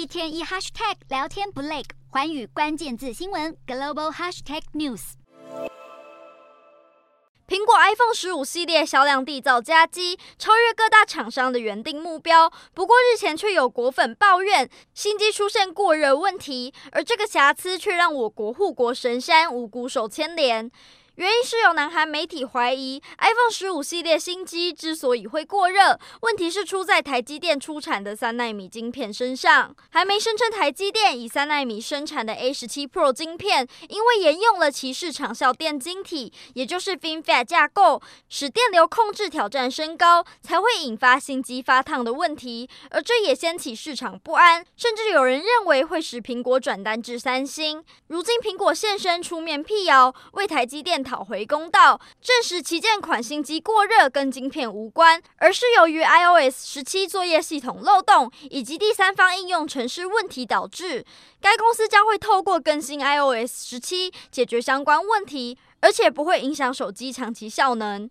一天一 hashtag 聊天不累，寰宇关键字新闻 global hashtag news。苹果 iPhone 十五系列销量缔造佳绩，超越各大厂商的原定目标。不过日前却有果粉抱怨新机出现过热问题，而这个瑕疵却让我国护国神山无辜受牵连。原因是有南韩媒体怀疑，iPhone 十五系列新机之所以会过热，问题是出在台积电出产的三纳米晶片身上。韩媒声称，台积电以三纳米生产的 A 十七 Pro 晶片，因为沿用了鳍式长效电晶体，也就是 FinFET 架构，使电流控制挑战升高，才会引发新机发烫的问题。而这也掀起市场不安，甚至有人认为会使苹果转单至三星。如今苹果现身出面辟谣，为台积电。讨回公道，证实旗舰款新机过热跟晶片无关，而是由于 iOS 十七作业系统漏洞以及第三方应用程式问题导致。该公司将会透过更新 iOS 十七解决相关问题，而且不会影响手机长期效能。